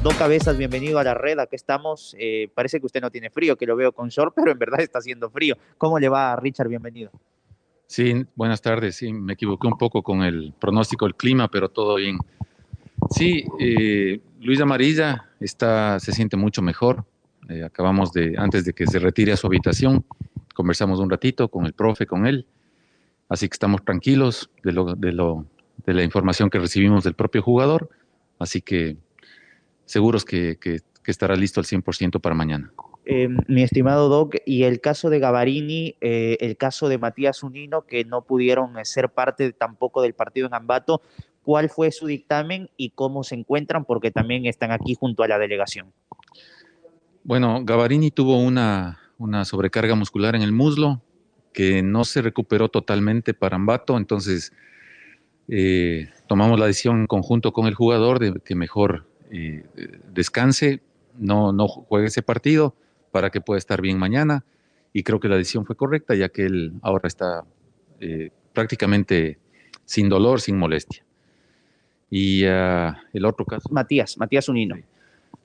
Dos Cabezas, bienvenido a la red, aquí estamos. Eh, parece que usted no tiene frío, que lo veo con short, pero en verdad está haciendo frío. ¿Cómo le va, Richard? Bienvenido. Sí, buenas tardes. Sí, me equivoqué un poco con el pronóstico del clima, pero todo bien. Sí, eh, Luis Amarilla está, se siente mucho mejor. Eh, acabamos de, antes de que se retire a su habitación, conversamos un ratito con el profe, con él. Así que estamos tranquilos de, lo, de, lo, de la información que recibimos del propio jugador. Así que seguros que, estará listo al 100% para mañana. Eh, mi estimado Doc, y el caso de Gavarini, eh, el caso de Matías Unino, que no pudieron ser parte tampoco del partido en Ambato, ¿cuál fue su dictamen y cómo se encuentran? Porque también están aquí junto a la delegación. Bueno, Gavarini tuvo una, una sobrecarga muscular en el muslo que no se recuperó totalmente para Ambato, entonces eh, tomamos la decisión en conjunto con el jugador de que mejor eh, descanse, no, no juegue ese partido para que pueda estar bien mañana. Y creo que la decisión fue correcta, ya que él ahora está eh, prácticamente sin dolor, sin molestia. Y ah, el otro caso. Matías, Matías Unino.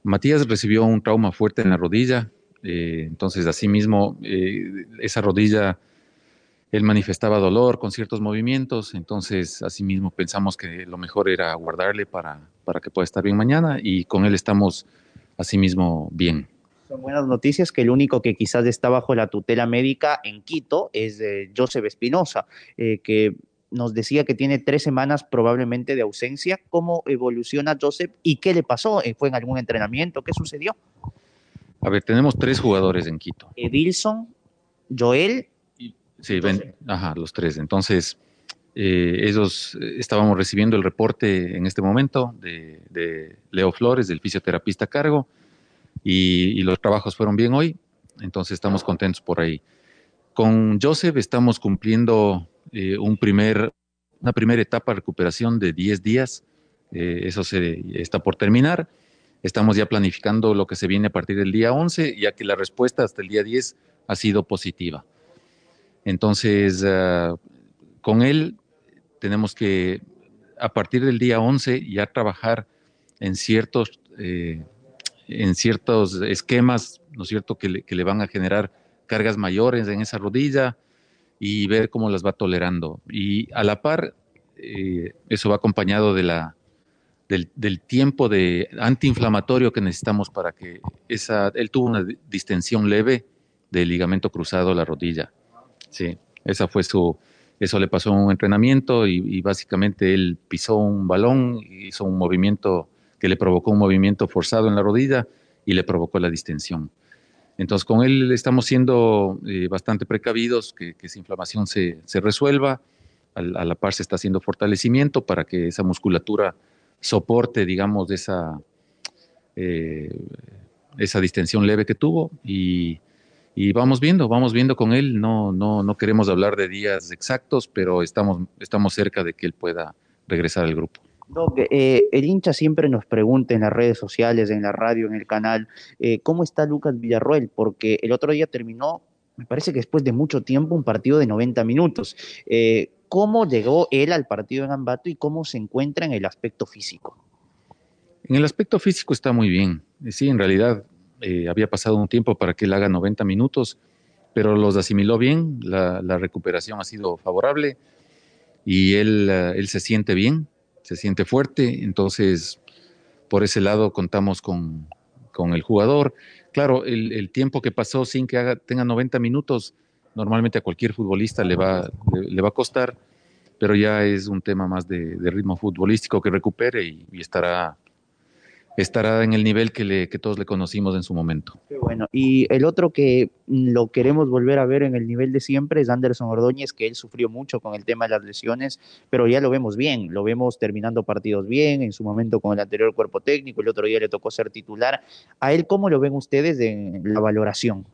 Matías recibió un trauma fuerte en la rodilla, eh, entonces asimismo esa rodilla él manifestaba dolor con ciertos movimientos, entonces asimismo pensamos que lo mejor era guardarle para, para que pueda estar bien mañana y con él estamos asimismo bien. Son buenas noticias que el único que quizás está bajo la tutela médica en Quito es Joseph Espinosa, eh, que nos decía que tiene tres semanas probablemente de ausencia. ¿Cómo evoluciona Joseph y qué le pasó? Eh, ¿Fue en algún entrenamiento? ¿Qué sucedió? A ver, tenemos tres jugadores en Quito. Edilson, Joel Sí, ven, ajá, los tres. Entonces, eh, ellos eh, estábamos recibiendo el reporte en este momento de, Leo Flores, del fisioterapista a cargo, y, los trabajos fueron bien hoy, entonces estamos contentos por ahí. Con Joseph estamos cumpliendo eh, un primer, una primera etapa de recuperación de 10 días, eso se, está por terminar. Estamos ya planificando lo que se viene a partir del día 11, ya que la respuesta hasta el día 10 ha sido positiva. Entonces, ah, con él tenemos que, a partir del día 11, ya trabajar en ciertos, eh, en ciertos esquemas, ¿no es cierto?, que le, van a generar cargas mayores en esa rodilla y ver cómo las va tolerando. Y a la par, eh, eso va acompañado de la, del, del, tiempo de antiinflamatorio que necesitamos para que esa, él tuvo una distensión leve del ligamento cruzado de la rodilla. Sí, esa fue su, eso le pasó en un entrenamiento y, básicamente él pisó un balón, hizo un movimiento que le provocó un movimiento forzado en la rodilla y le provocó la distensión. Entonces con él estamos siendo eh, bastante precavidos, que, esa inflamación se, resuelva, a, la par se está haciendo fortalecimiento para que esa musculatura soporte, digamos, esa, eh, esa distensión leve que tuvo y y vamos viendo, vamos viendo con él. No, no, no queremos hablar de días exactos, pero estamos, estamos cerca de que él pueda regresar al grupo. Eh, el hincha siempre nos pregunta en las redes sociales, en la radio, en el canal, eh, ¿cómo está Lucas Villarroel? Porque el otro día terminó, me parece que después de mucho tiempo, un partido de 90 minutos. Eh, ¿Cómo llegó él al partido en Ambato y cómo se encuentra en el aspecto físico? En el aspecto físico está muy bien. Sí, en realidad eh, había pasado un tiempo para que él haga 90 minutos, pero los asimiló bien, la, recuperación ha sido favorable y él, eh, él, se siente bien, se siente fuerte, entonces por ese lado contamos con, con el jugador. Claro, el, tiempo que pasó sin que haga, tenga 90 minutos, normalmente a cualquier futbolista le va, le, va a costar, pero ya es un tema más de, ritmo futbolístico que recupere y, estará estará en el nivel que, le, que todos le conocimos en su momento. Qué bueno. Y el otro que lo queremos volver a ver en el nivel de siempre es Anderson Ordóñez, que él sufrió mucho con el tema de las lesiones, pero ya lo vemos bien, lo vemos terminando partidos bien, en su momento con el anterior cuerpo técnico, el otro día le tocó ser titular. ¿A él cómo lo ven ustedes en la valoración?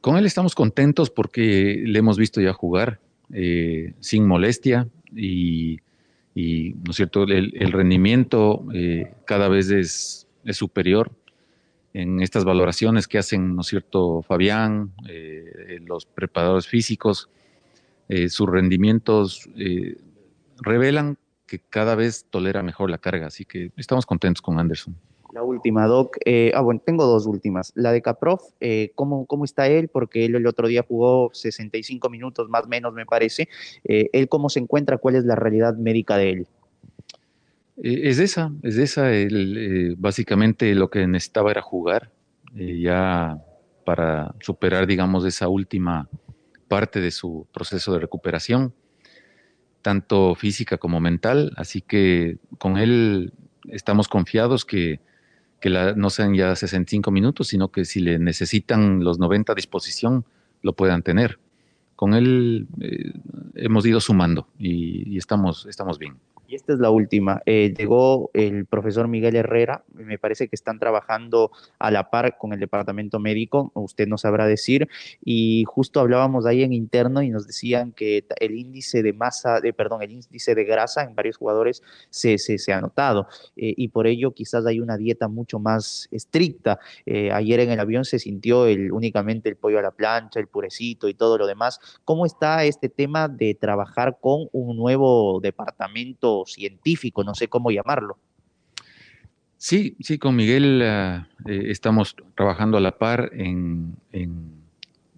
Con él estamos contentos porque le hemos visto ya jugar eh, sin molestia y, ¿no es cierto?, el, rendimiento eh, cada vez es, superior en estas valoraciones que hacen, ¿no es cierto?, Fabián, eh, los preparadores físicos, sus rendimientos revelan que cada vez tolera mejor la carga, así que estamos contentos con Anderson. La última, Doc. Eh, ah, bueno, tengo dos últimas. La de Caprof, eh, ¿cómo, ¿cómo, está él? Porque él el otro día jugó 65 minutos, más o menos, me parece. Eh, ¿Él cómo se encuentra? ¿Cuál es la realidad médica de él? Es esa, es esa. básicamente lo que necesitaba era jugar, ya para superar, digamos, esa última parte de su proceso de recuperación, tanto física como mental. Así que con él estamos confiados que que no sean ya 65 minutos, sino que si le necesitan los 90 a disposición, lo puedan tener. Con él eh, hemos ido sumando y, y estamos, estamos bien. Y esta es la última. Eh, llegó el profesor Miguel Herrera, me parece que están trabajando a la par con el departamento médico, usted nos sabrá decir, y justo hablábamos ahí en interno y nos decían que el índice de masa, de, perdón, el índice de grasa en varios jugadores se, se, ha notado, eh, y por ello quizás hay una dieta mucho más estricta. Eh, ayer en el avión se sintió el, únicamente el pollo a la plancha, el purecito y todo lo demás. ¿Cómo está este tema de trabajar con un nuevo departamento? Científico, no sé cómo llamarlo. Sí, sí, con Miguel eh, eh, estamos trabajando a la par en,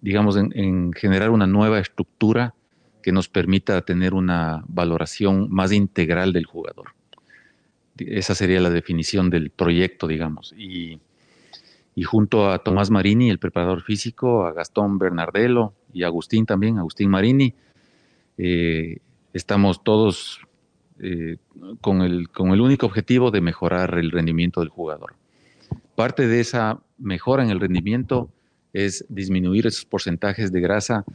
digamos, en, generar una nueva estructura que nos permita tener una valoración más integral del jugador. Esa sería la definición del proyecto, digamos. Y, junto a Tomás Marini, el preparador físico, a Gastón Bernardello y a Agustín también, Agustín Marini, eh, estamos todos eh, con, el, con el único objetivo de mejorar el rendimiento del jugador. Parte de esa mejora en el rendimiento es disminuir esos porcentajes de grasa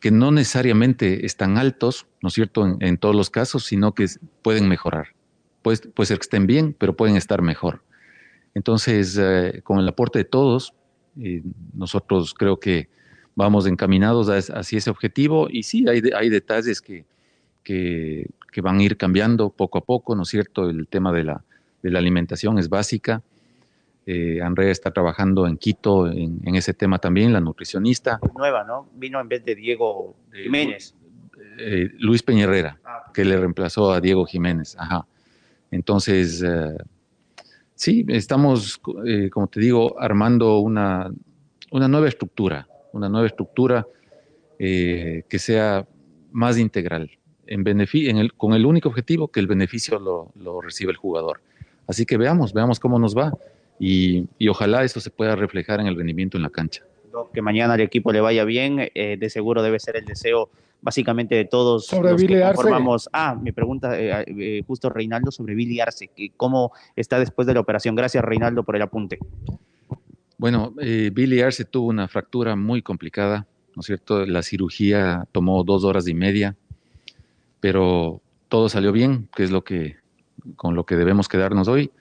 que no necesariamente están altos, ¿no es cierto?, en, todos los casos, sino que pueden mejorar. Puede, puede, ser que estén bien, pero pueden estar mejor. Entonces, eh, con el aporte de todos, eh, nosotros creo que vamos encaminados hacia ese objetivo y sí, hay, hay detalles que, que, van a ir cambiando poco a poco, ¿no es cierto? El tema de la, de la alimentación es básica. Eh, Andrea está trabajando en Quito en, ese tema también, la nutricionista. Nueva, ¿no? Vino en vez de Diego Jiménez. Eh, Luis Peñerrera, ah. que le reemplazó a Diego Jiménez. Ajá. Entonces, eh, sí, estamos, como te digo, armando una, una nueva estructura, una nueva estructura que sea más integral en en el, con el único objetivo que el beneficio lo, lo, reciba el jugador. Así que veamos, veamos cómo nos va y, y, ojalá eso se pueda reflejar en el rendimiento en la cancha. Que mañana al equipo le vaya bien, eh, de seguro debe ser el deseo básicamente de todos sobre los que conformamos. Ah, mi pregunta, eh, eh, justo Reinaldo, sobre Billy Arce, que ¿cómo está después de la operación? Gracias Reinaldo por el apunte. Bueno, Billy Arce tuvo una fractura muy complicada, ¿no es cierto? La cirugía tomó dos horas y media pero todo salió bien, que es lo que con lo que debemos quedarnos hoy.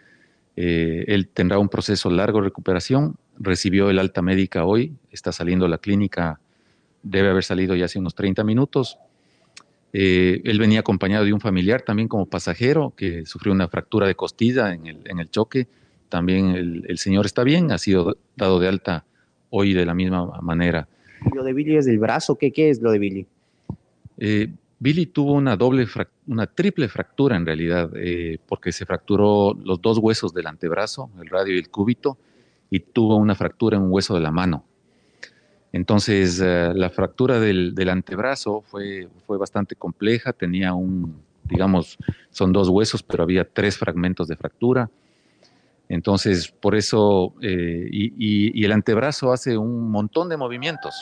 Eh, él tendrá un proceso largo de recuperación, recibió el alta médica hoy, está saliendo a la clínica, debe haber salido ya hace unos 30 minutos. Eh, él venía acompañado de un familiar también como pasajero que sufrió una fractura de costilla en el, en el choque. También el, señor está bien, ha sido dado de alta hoy de la misma manera. ¿Y lo de Billy es del brazo? ¿Qué, qué es lo de Billy? Eh, Billy tuvo una doble, una triple fractura en realidad, eh, porque se fracturó los dos huesos del antebrazo, el radio y el cúbito, y tuvo una fractura en un hueso de la mano. Entonces, eh, la fractura del, antebrazo fue, fue bastante compleja, tenía un, digamos, son dos huesos, pero había tres fragmentos de fractura. Entonces, por eso, eh, y, el antebrazo hace un montón de movimientos.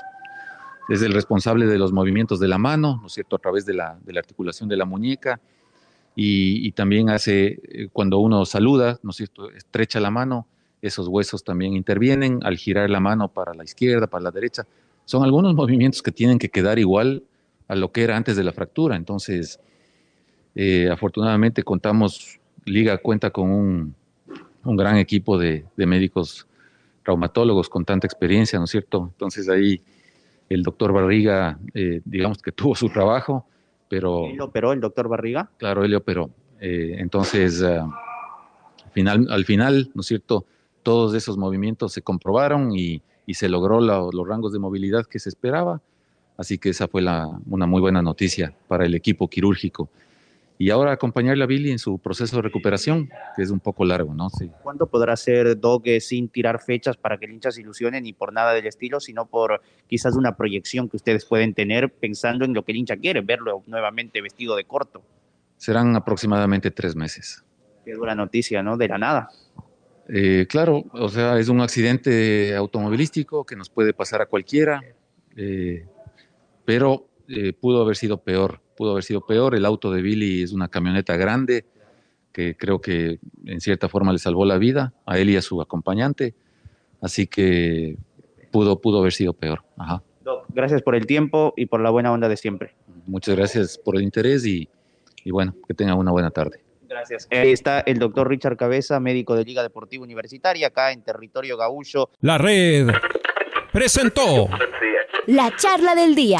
Es el responsable de los movimientos de la mano, ¿no es cierto?, a través de la, articulación de la muñeca. Y, también hace, eh, cuando uno saluda, ¿no es cierto?, estrecha la mano, esos huesos también intervienen al girar la mano para la izquierda, para la derecha. Son algunos movimientos que tienen que quedar igual a lo que era antes de la fractura. Entonces, eh, afortunadamente contamos, Liga cuenta con un, un gran equipo de, de, médicos traumatólogos con tanta experiencia, ¿no es cierto? Entonces ahí el doctor Barriga, eh, digamos que tuvo su trabajo, pero... ¿Él operó el doctor Barriga? Claro, él operó. Eh, entonces, uh, final, al final, ¿no es cierto? Todos esos movimientos se comprobaron y, y se logró la, los rangos de movilidad que se esperaba. Así que esa fue la, una muy buena noticia para el equipo quirúrgico. Y ahora acompañarle a Billy en su proceso de recuperación, que es un poco largo, ¿no? Sí. ¿Cuándo podrá ser Doge sin tirar fechas para que el hincha se ilusione ni por nada del estilo, sino por quizás una proyección que ustedes pueden tener pensando en lo que el hincha quiere, verlo nuevamente vestido de corto? Serán aproximadamente tres meses. Qué dura noticia, ¿no? De la nada. Eh, claro, o sea, es un accidente automovilístico que nos puede pasar a cualquiera, eh, pero eh, pudo haber sido peor, pudo haber sido peor. El auto de Billy es una camioneta grande que creo que en cierta forma le salvó la vida a él y a su acompañante, así que pudo, pudo haber sido peor. Ajá. Gracias por el tiempo y por la buena onda de siempre. Muchas gracias por el interés y, y bueno, que tengan una buena tarde. Gracias. Ahí está el doctor Richard Cabeza, médico de Liga Deportiva Universitaria, acá en territorio gaullo. La red presentó la charla del día.